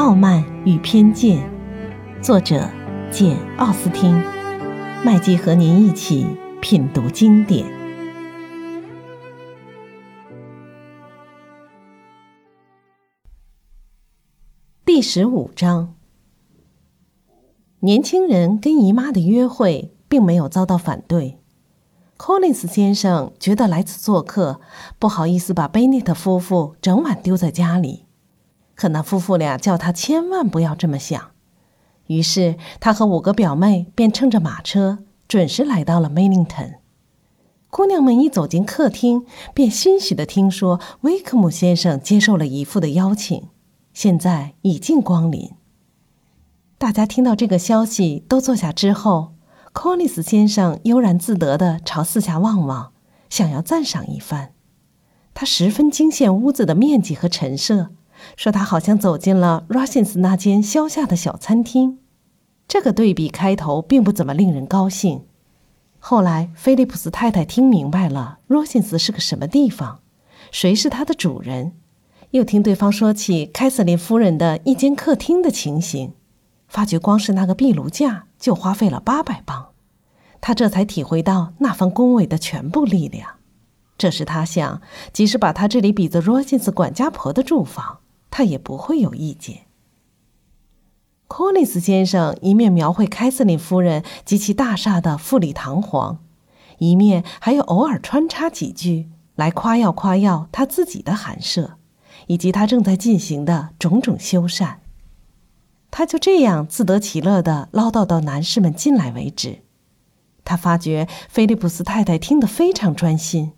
傲慢与偏见》，作者简·奥斯汀。麦基和您一起品读经典。第十五章：年轻人跟姨妈的约会并没有遭到反对。Collins 先生觉得来此做客，不好意思把贝内特夫妇整晚丢在家里。可那夫妇俩叫他千万不要这么想。于是他和五个表妹便乘着马车，准时来到了 Millington。姑娘们一走进客厅，便欣喜地听说威克姆先生接受了姨父的邀请，现在已近光临。大家听到这个消息，都坐下之后。柯里斯先生悠然自得地朝四下望望，想要赞赏一番。他十分惊羡屋子的面积和陈设，说他好像走进了 Rosins 那间消夏的小餐厅。这个对比开头并不怎么令人高兴。后来，菲利普斯太太听明白了 Rosins 是个什么地方，谁是它的主人，又听对方说起凯瑟琳夫人的一间客厅的情形。发觉光是那个壁炉架就花费了八百磅，他这才体会到那番恭维的全部力量。这时他想，即使把他这里比作罗金斯管家婆的住房，他也不会有意见。柯林斯先生一面描绘凯瑟琳夫人及其大厦的富丽堂皇，一面还有偶尔穿插几句来夸耀夸耀他自己的寒舍，以及他正在进行的种种修缮。他就这样自得其乐地唠叨到男士们进来为止。他发觉菲利普斯太太听得非常专心，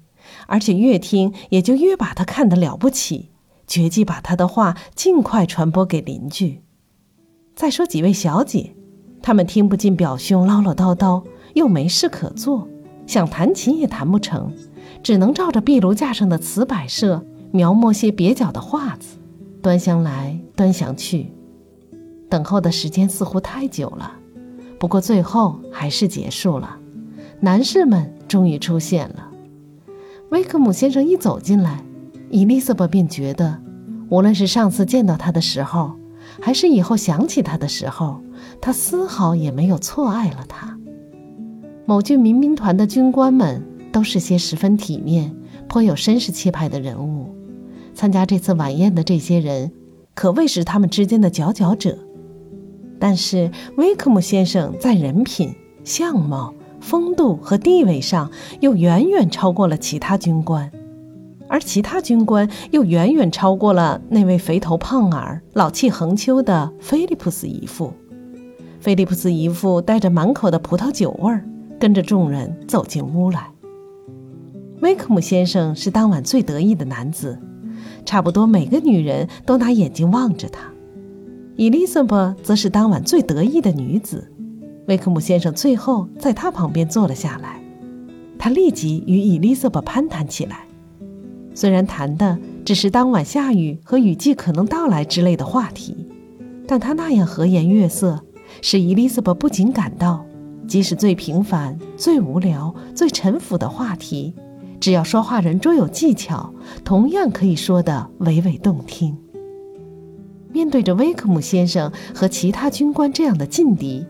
而且越听也就越把他看得了不起，决计把他的话尽快传播给邻居。再说几位小姐，她们听不进表兄唠唠叨叨，又没事可做，想弹琴也弹不成，只能照着壁炉架上的瓷摆设描摹些蹩脚的画子，端详来端详去。等候的时间似乎太久了，不过最后还是结束了。男士们终于出现了。威克姆先生一走进来，伊丽莎白便觉得，无论是上次见到他的时候，还是以后想起他的时候，他丝毫也没有错爱了他。某郡民兵团的军官们都是些十分体面、颇有绅士气派的人物。参加这次晚宴的这些人，可谓是他们之间的佼佼者。但是威克姆先生在人品、相貌、风度和地位上又远远超过了其他军官，而其他军官又远远超过了那位肥头胖耳、老气横秋的菲利普斯姨父。菲利普斯姨父带着满口的葡萄酒味儿，跟着众人走进屋来。威克姆先生是当晚最得意的男子，差不多每个女人都拿眼睛望着他。伊丽莎白则是当晚最得意的女子，威克姆先生最后在她旁边坐了下来，他立即与伊丽莎白攀谈起来。虽然谈的只是当晚下雨和雨季可能到来之类的话题，但他那样和颜悦色，使伊丽莎白不禁感到，即使最平凡、最无聊、最陈腐的话题，只要说话人卓有技巧，同样可以说得娓娓动听。面对着威克姆先生和其他军官这样的劲敌，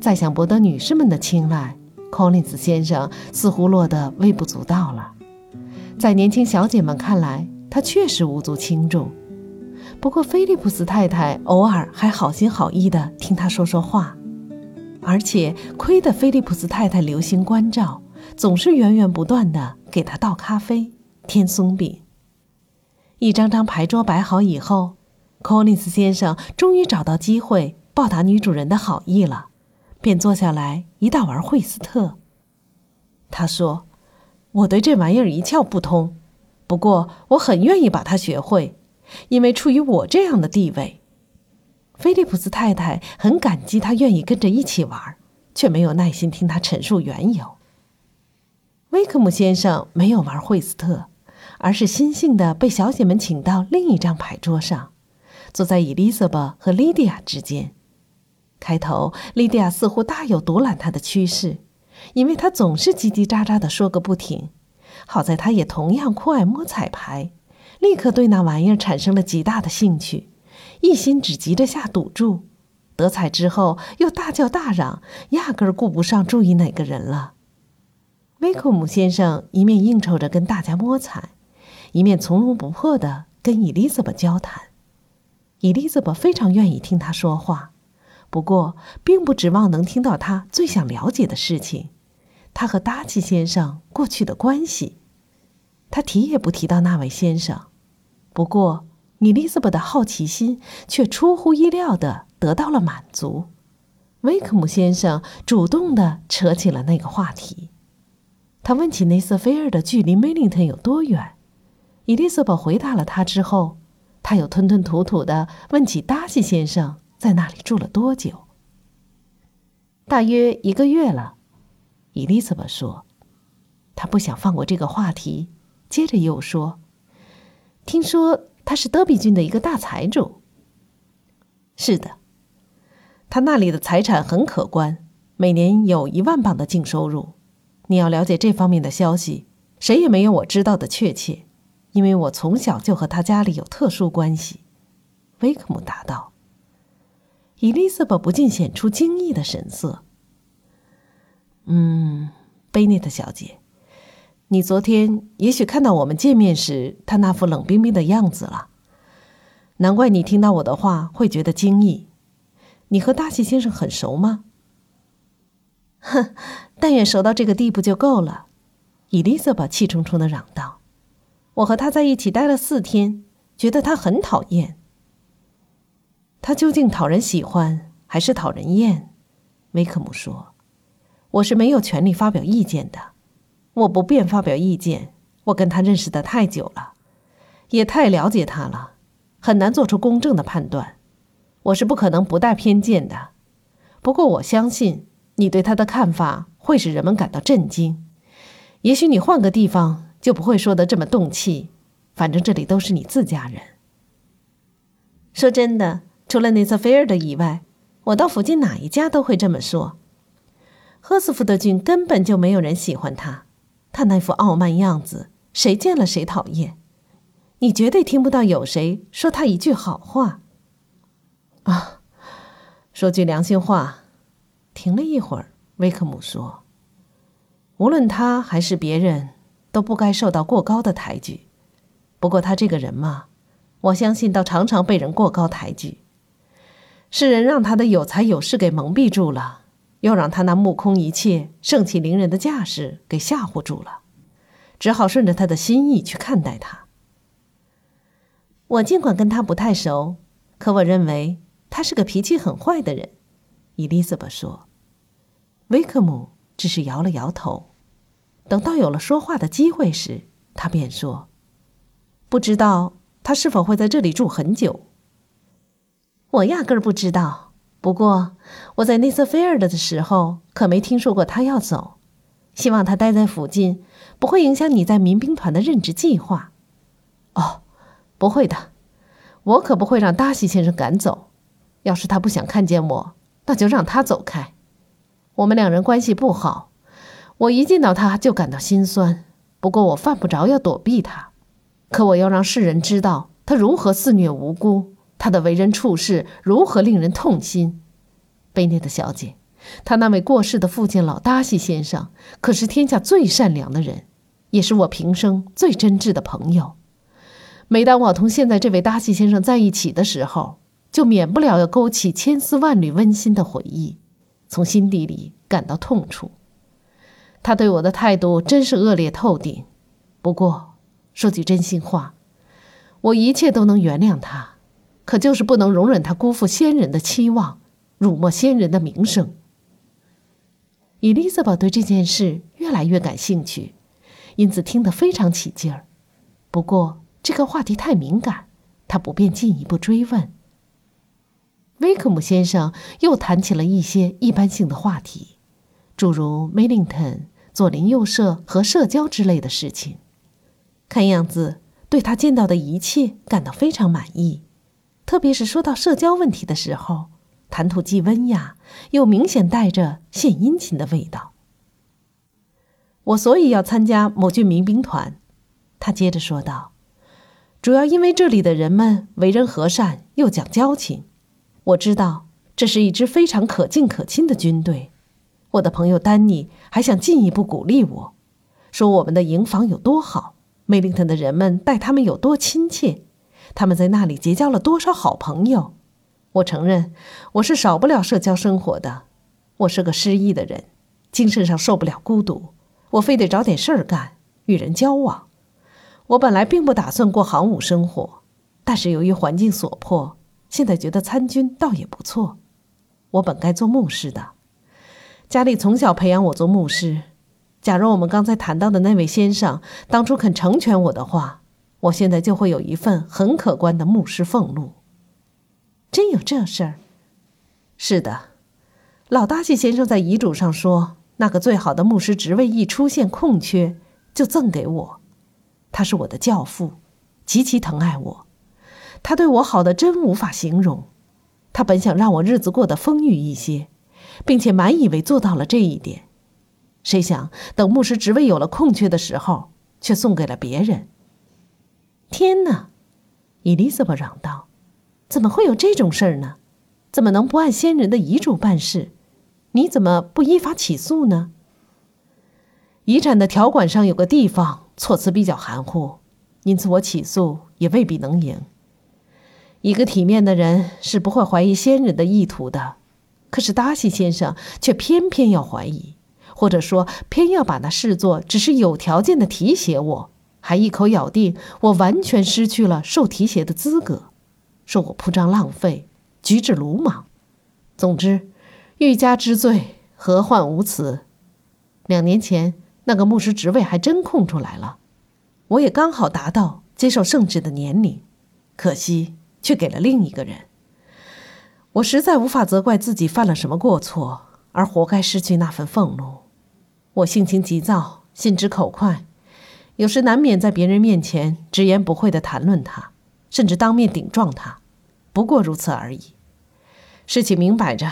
再想博得女士们的青睐，柯林斯先生似乎落得微不足道了。在年轻小姐们看来，他确实无足轻重。不过，菲利普斯太太偶尔还好心好意地听他说说话，而且亏得菲利普斯太太留心关照，总是源源不断地给他倒咖啡、添松饼。一张张牌桌摆好以后。柯林斯先生终于找到机会报答女主人的好意了，便坐下来一道玩惠斯特。他说：“我对这玩意儿一窍不通，不过我很愿意把它学会，因为处于我这样的地位。”菲利普斯太太很感激他愿意跟着一起玩，却没有耐心听他陈述缘由。威克姆先生没有玩惠斯特，而是悻悻地被小姐们请到另一张牌桌上。坐在伊丽莎白和莉迪亚之间。开头，莉迪亚似乎大有独揽他的趋势，因为他总是叽叽喳喳地说个不停。好在他也同样酷爱摸彩牌，立刻对那玩意儿产生了极大的兴趣，一心只急着下赌注，得彩之后又大叫大嚷，压根儿顾不上注意哪个人了。威克姆先生一面应酬着跟大家摸彩，一面从容不迫地跟伊丽莎白交谈。伊丽莎白非常愿意听他说话，不过并不指望能听到他最想了解的事情——他和达奇先生过去的关系。他提也不提到那位先生。不过，伊丽莎白的好奇心却出乎意料地得到了满足。威克姆先生主动地扯起了那个话题。他问起内瑟菲尔的距离梅林顿有多远，伊丽莎白回答了他之后，他又吞吞吐吐地问起达西先生在那里住了多久。大约一个月了，伊丽莎白说。他不想放过这个话题，接着又说：“听说他是德比郡的一个大财主。”“是的，他那里的财产很可观，每年有一万镑的净收入。”你要了解这方面的消息，谁也没有我知道的确切，因为我从小就和他家里有特殊关系。”威克姆答道。伊丽莎白不禁显出惊异的神色。“嗯，贝内特小姐，你昨天也许看到我们见面时他那副冷冰冰的样子了，难怪你听到我的话会觉得惊异。你和大西先生很熟吗？”哼，但愿熟到这个地步就够了。”伊丽莎白气冲冲的嚷道，“我和他在一起待了四天，觉得他很讨厌。他究竟讨人喜欢还是讨人厌？”威克姆说，“我是没有权利发表意见的。我不便发表意见。我跟他认识的太久了，也太了解他了，很难做出公正的判断。我是不可能不带偏见的。不过我相信。”你对他的看法会使人们感到震惊。也许你换个地方就不会说的这么动气。反正这里都是你自家人。说真的，除了内瑟菲尔的以外，我到附近哪一家都会这么说。赫斯福德郡根本就没有人喜欢他，他那副傲慢样子，谁见了谁讨厌。你绝对听不到有谁说他一句好话。啊，说句良心话。停了一会儿，威克姆说：“无论他还是别人，都不该受到过高的抬举。不过他这个人嘛，我相信倒常常被人过高抬举。世人让他的有才有势给蒙蔽住了，又让他那目空一切、盛气凌人的架势给吓唬住了，只好顺着他的心意去看待他。我尽管跟他不太熟，可我认为他是个脾气很坏的人。”伊丽莎白说。威克姆只是摇了摇头。等到有了说话的机会时，他便说：“不知道他是否会在这里住很久。我压根儿不知道。不过我在内瑟菲尔德的时候，可没听说过他要走。希望他待在附近，不会影响你在民兵团的任职计划。哦，不会的，我可不会让达西先生赶走。要是他不想看见我，那就让他走开。”我们两人关系不好，我一见到他就感到心酸。不过我犯不着要躲避他，可我要让世人知道他如何肆虐无辜，他的为人处事如何令人痛心。贝内特小姐，他那位过世的父亲老达西先生可是天下最善良的人，也是我平生最真挚的朋友。每当我同现在这位达西先生在一起的时候，就免不了要勾起千丝万缕温馨的回忆。从心底里感到痛楚，他对我的态度真是恶劣透顶。不过，说句真心话，我一切都能原谅他，可就是不能容忍他辜负先人的期望，辱没先人的名声。伊丽莎白对这件事越来越感兴趣，因此听得非常起劲儿。不过，这个话题太敏感，她不便进一步追问。威克姆先生又谈起了一些一般性的话题，诸如梅林顿、左邻右舍和社交之类的事情。看样子，对他见到的一切感到非常满意，特别是说到社交问题的时候，谈吐既温雅，又明显带着献殷勤的味道。我所以要参加某郡民兵团，他接着说道：“主要因为这里的人们为人和善又讲交情。我知道这是一支非常可敬可亲的军队。我的朋友丹尼还想进一步鼓励我，说我们的营房有多好，梅林顿的人们待他们有多亲切，他们在那里结交了多少好朋友。我承认我是少不了社交生活的。我是个失意的人，精神上受不了孤独，我非得找点事儿干，与人交往。我本来并不打算过行伍生活，但是由于环境所迫，现在觉得参军倒也不错。我本该做牧师的，家里从小培养我做牧师。假如我们刚才谈到的那位先生当初肯成全我的话，我现在就会有一份很可观的牧师俸禄。真有这事儿？是的，老达西先生在遗嘱上说，那个最好的牧师职位一出现空缺，就赠给我。他是我的教父，极其疼爱我，他对我好的真无法形容。他本想让我日子过得丰裕一些，并且满以为做到了这一点，谁想等牧师职位有了空缺的时候，却送给了别人。天哪！伊丽莎白嚷道：“怎么会有这种事儿呢？怎么能不按先人的遗嘱办事？你怎么不依法起诉呢？”遗产的条款上有个地方。措辞比较含糊，因此我起诉也未必能赢。一个体面的人是不会怀疑先人的意图的，可是达西先生却偏偏要怀疑，或者说偏要把那视作只是有条件的提携我，还一口咬定我完全失去了受提携的资格，说我铺张浪费，举止鲁莽。总之，欲加之罪，何患无辞？两年前。那个牧师职位还真空出来了，我也刚好达到接受圣旨的年龄，可惜却给了另一个人。我实在无法责怪自己犯了什么过错，而活该失去那份俸禄。我性情急躁，心直口快，有时难免在别人面前直言不讳地谈论他，甚至当面顶撞他。不过如此而已。事情明摆着，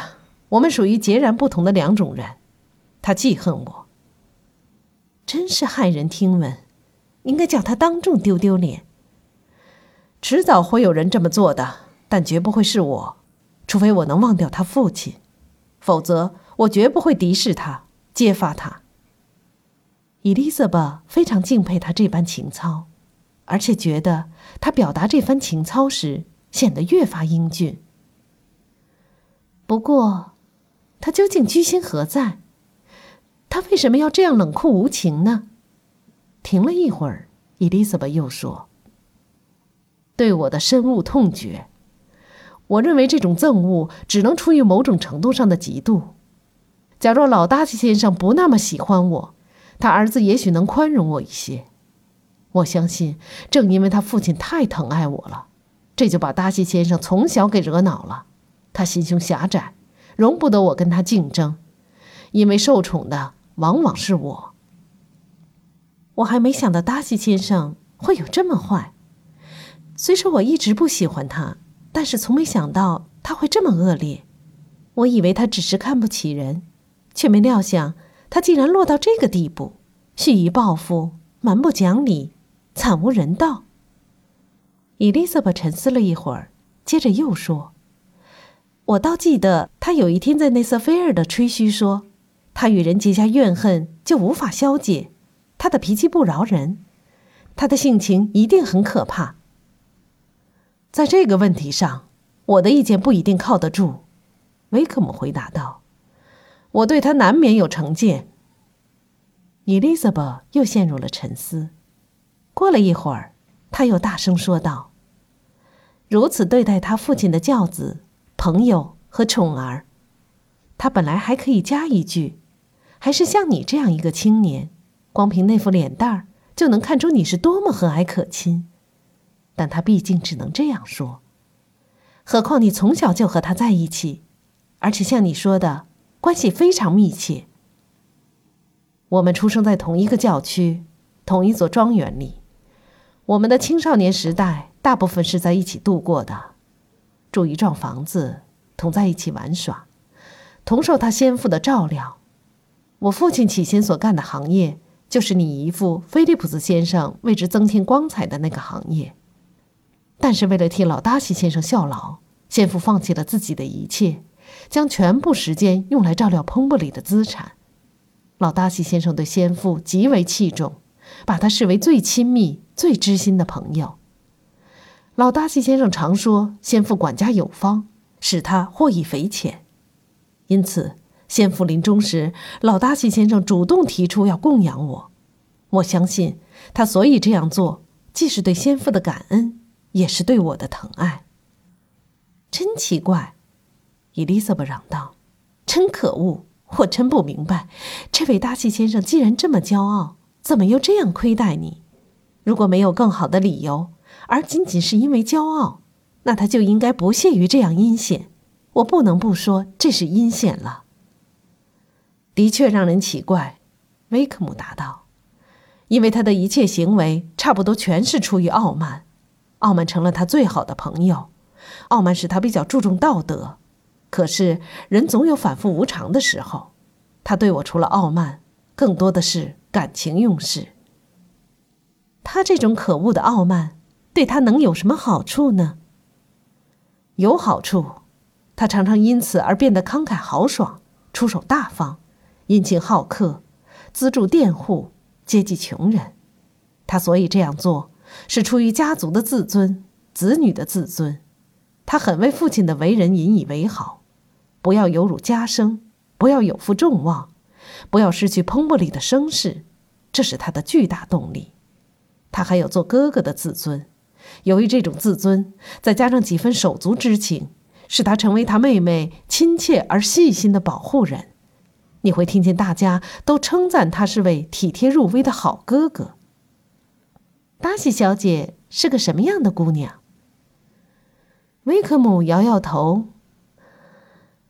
我们属于截然不同的两种人。他记恨我。真是骇人听闻，应该叫他当众丢丢脸。迟早会有人这么做的，但绝不会是我，除非我能忘掉他父亲，否则我绝不会敌视他、揭发他。伊丽莎白非常敬佩他这般情操，而且觉得他表达这番情操时显得越发英俊。不过，他究竟居心何在？他为什么要这样冷酷无情呢？停了一会儿，伊丽莎白又说：“对我的深恶痛绝。我认为这种憎恶只能出于某种程度上的嫉妒。假若老达西先生不那么喜欢我，他儿子也许能宽容我一些。我相信，正因为他父亲太疼爱我了，这就把达西先生从小给惹恼了。他心胸狭窄，容不得我跟他竞争，因为受宠的。”往往是我。我还没想到达西先生会有这么坏。虽说我一直不喜欢他，但是从没想到他会这么恶劣。我以为他只是看不起人，却没料想他竟然落到这个地步：蓄意报复，蛮不讲理，惨无人道。伊丽莎白沉思了一会儿，接着又说：“我倒记得他有一天在内瑟菲尔的吹嘘说。”他与人结下怨恨就无法消解，他的脾气不饶人，他的性情一定很可怕。在这个问题上，我的意见不一定靠得住。”维克姆回答道，“我对他难免有成见。” Elizabeth 又陷入了沉思。过了一会儿，他又大声说道：“如此对待他父亲的教子、朋友和宠儿，他本来还可以加一句。”还是像你这样一个青年，光凭那副脸蛋儿就能看出你是多么和蔼可亲。但他毕竟只能这样说。何况你从小就和他在一起，而且像你说的，关系非常密切。我们出生在同一个教区，同一座庄园里，我们的青少年时代大部分是在一起度过的，住一幢房子，同在一起玩耍，同受他先父的照料。我父亲起先所干的行业，就是你姨父菲利普斯先生为之增添光彩的那个行业。但是为了替老达西先生效劳，先父放弃了自己的一切，将全部时间用来照料彭布里的资产。老达西先生对先父极为器重，把他视为最亲密、最知心的朋友。老达西先生常说，先父管家有方，使他获益匪浅。因此，先父临终时，老达西先生主动提出要供养我。我相信他所以这样做，既是对先父的感恩。也是对我的疼爱。真奇怪，伊丽莎白嚷道：“真可恶！我真不明白，这位达西先生既然这么骄傲，怎么又这样亏待你？如果没有更好的理由，而仅仅是因为骄傲，那他就应该不屑于这样阴险。我不能不说这是阴险了。的确让人奇怪。”威克姆答道：“因为他的一切行为差不多全是出于傲慢。”傲慢成了他最好的朋友，傲慢使他比较注重道德。可是人总有反复无常的时候，他对我除了傲慢，更多的是感情用事。他这种可恶的傲慢，对他能有什么好处呢？有好处，他常常因此而变得慷慨豪爽，出手大方，殷勤好客，资助佃户，接济穷人。他所以这样做。是出于家族的自尊，子女的自尊，他很为父亲的为人引以为豪。不要有辱家声，不要有负众望，不要失去彭布里的声势，这是他的巨大动力。他还有做哥哥的自尊，由于这种自尊，再加上几分手足之情，使他成为他妹妹亲切而细心的保护人。你会听见大家都称赞他是位体贴入微的好哥哥。达西小姐是个什么样的姑娘？威克姆摇摇头。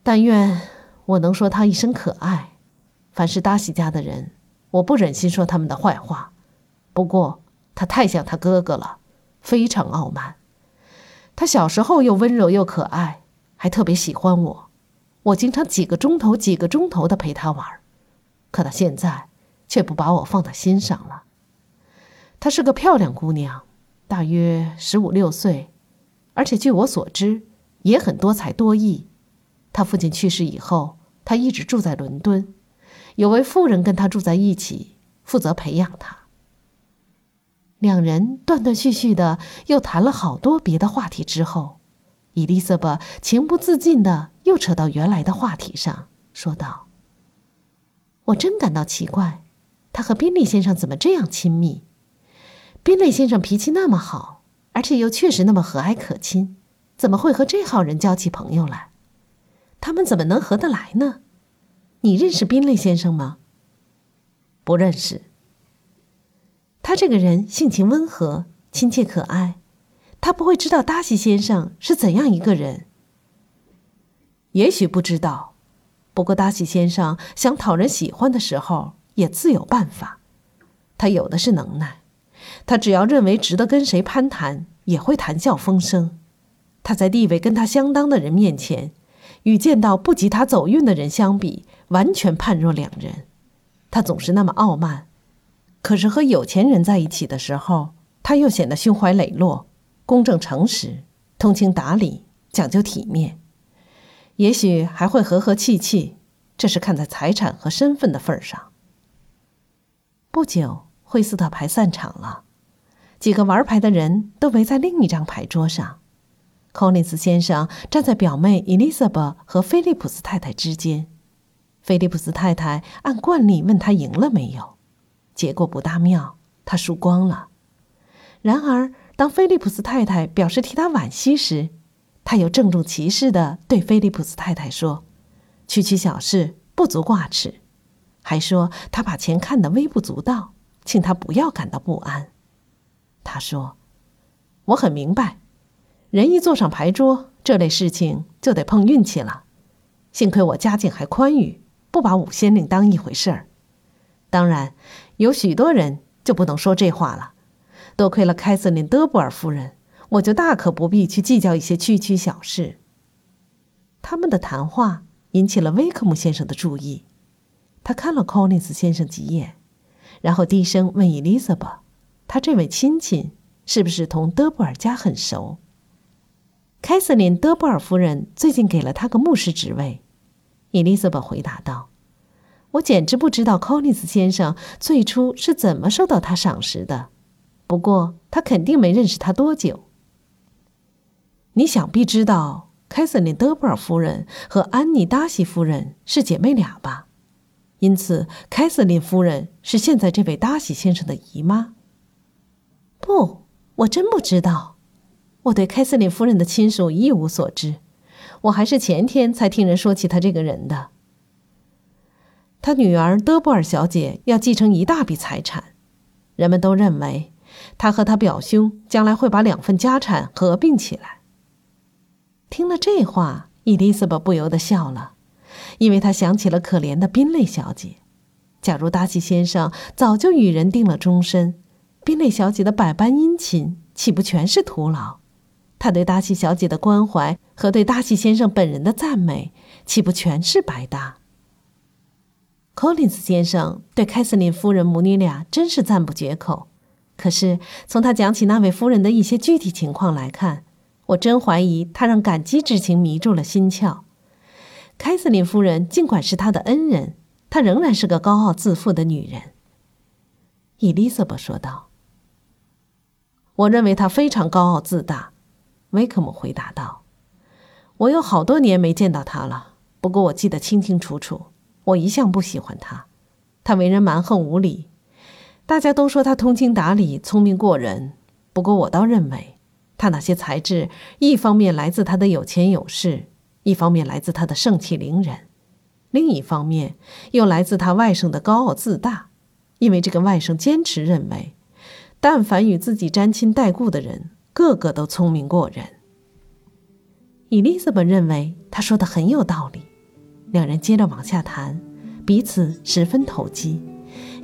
但愿我能说她一声可爱。凡是达西家的人，我不忍心说他们的坏话。不过她太像她哥哥了，非常傲慢。她小时候又温柔又可爱，还特别喜欢我。我经常几个钟头、几个钟头的陪她玩，可她现在却不把我放在心上了。她是个漂亮姑娘，大约十五六岁，而且据我所知，也很多才多艺。他父亲去世以后，他一直住在伦敦，有位妇人跟他住在一起，负责培养他。两人断断续续的又谈了好多别的话题之后，伊丽莎白情不自禁的又扯到原来的话题上，说道：“我真感到奇怪，他和宾利先生怎么这样亲密？”宾利先生脾气那么好，而且又确实那么和蔼可亲，怎么会和这号人交起朋友来？他们怎么能合得来呢？你认识宾利先生吗？不认识。他这个人性情温和、亲切可爱，他不会知道达西先生是怎样一个人。也许不知道，不过达西先生想讨人喜欢的时候也自有办法，他有的是能耐。他只要认为值得跟谁攀谈，也会谈笑风生。他在地位跟他相当的人面前，与见到不及他走运的人相比，完全判若两人。他总是那么傲慢，可是和有钱人在一起的时候，他又显得胸怀磊落、公正诚实、通情达理、讲究体面。也许还会和和气气，这是看在财产和身份的份上。不久。惠斯特牌散场了，几个玩牌的人都围在另一张牌桌上。柯林斯先生站在表妹伊丽莎白和菲利普斯太太之间。菲利普斯太太按惯例问他赢了没有，结果不大妙，他输光了。然而，当菲利普斯太太表示替他惋惜时，他又郑重其事地对菲利普斯太太说：“区区小事，不足挂齿。”还说他把钱看得微不足道。请他不要感到不安，他说：“我很明白，人一坐上牌桌，这类事情就得碰运气了。幸亏我家境还宽裕，不把五仙令当一回事儿。当然，有许多人就不能说这话了。多亏了凯瑟琳·德布尔夫人，我就大可不必去计较一些区区小事。”他们的谈话引起了威克姆先生的注意，他看了 Collins 先生几眼。然后低声问伊丽莎白：“他这位亲戚是不是同德布尔家很熟？”凯瑟琳·德波尔夫人最近给了他个牧师职位。伊丽莎白回答道：“我简直不知道柯林斯先生最初是怎么受到他赏识的。不过他肯定没认识他多久。你想必知道，凯瑟琳·德波尔夫人和安妮·达西夫人是姐妹俩吧？因此，凯瑟琳夫人是现在这位达西先生的姨妈。不，我真不知道。我对凯瑟琳夫人的亲属一无所知。”我还是前天才听人说起他这个人的。他女儿德布尔小姐要继承一大笔财产，人们都认为他和他表兄将来会把两份家产合并起来。听了这话，伊丽莎白不由得笑了，因为她想起了可怜的宾蕾小姐。假如达西先生早就与人定了终身，宾蕾小姐的百般殷勤岂不全是徒劳？他对达西小姐的关怀和对达西先生本人的赞美，岂不全是白搭？柯林斯先生对凯瑟琳夫人母女俩真是赞不绝口。可是从他讲起那位夫人的一些具体情况来看，我真怀疑他让感激之情迷住了心窍。凯瑟琳夫人尽管是他的恩人，她仍然是个高傲自负的女人。伊丽莎白说道：“我认为她非常高傲自大。”威克姆回答道：“我有好多年没见到他了，不过我记得清清楚楚。我一向不喜欢他，他为人蛮横无理。大家都说他通情达理、聪明过人，不过我倒认为，他那些才智，一方面来自他的有钱有势，一方面来自他的盛气凌人，另一方面又来自他外甥的高傲自大。因为这个外甥坚持认为，但凡与自己沾亲带故的人。”个个都聪明过人。伊丽莎白认为他说的很有道理，两人接着往下谈，彼此十分投机，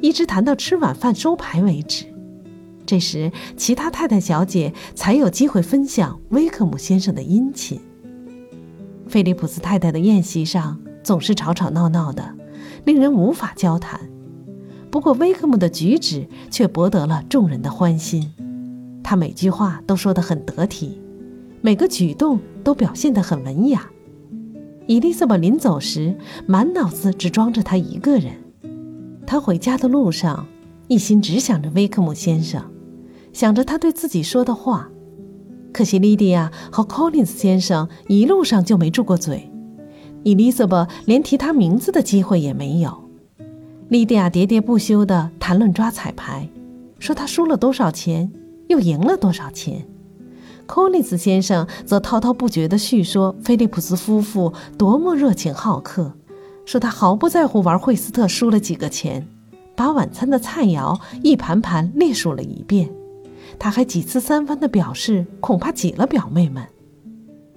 一直谈到吃晚饭收牌为止。这时，其他太太小姐才有机会分享威克姆先生的殷勤。菲利普斯太太的宴席上总是吵吵闹闹的，令人无法交谈。不过，威克姆的举止却博得了众人的欢心。他每句话都说得很得体，每个举动都表现得很文雅。伊丽莎白临走时，满脑子只装着他一个人。他回家的路上，一心只想着威克姆先生，想着他对自己说的话。可惜莉迪亚和 Collins 先生一路上就没住过嘴，伊丽莎白连提他名字的机会也没有。莉迪亚喋喋不休地谈论抓彩排，说他输了多少钱。又赢了多少钱？科利斯先生则滔滔不绝地叙说菲利普斯夫妇多么热情好客，说他毫不在乎玩惠斯特输了几个钱，把晚餐的菜肴一盘盘列数了一遍。他还几次三番地表示恐怕挤了表妹们。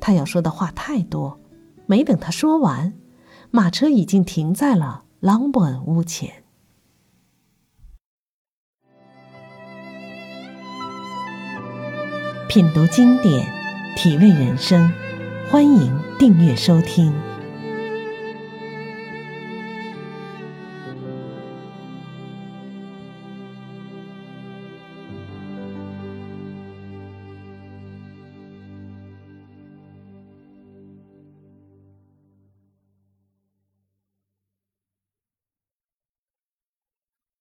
他要说的话太多，没等他说完，马车已经停在了朗伯恩屋前。品读经典，体味人生，欢迎订阅收听。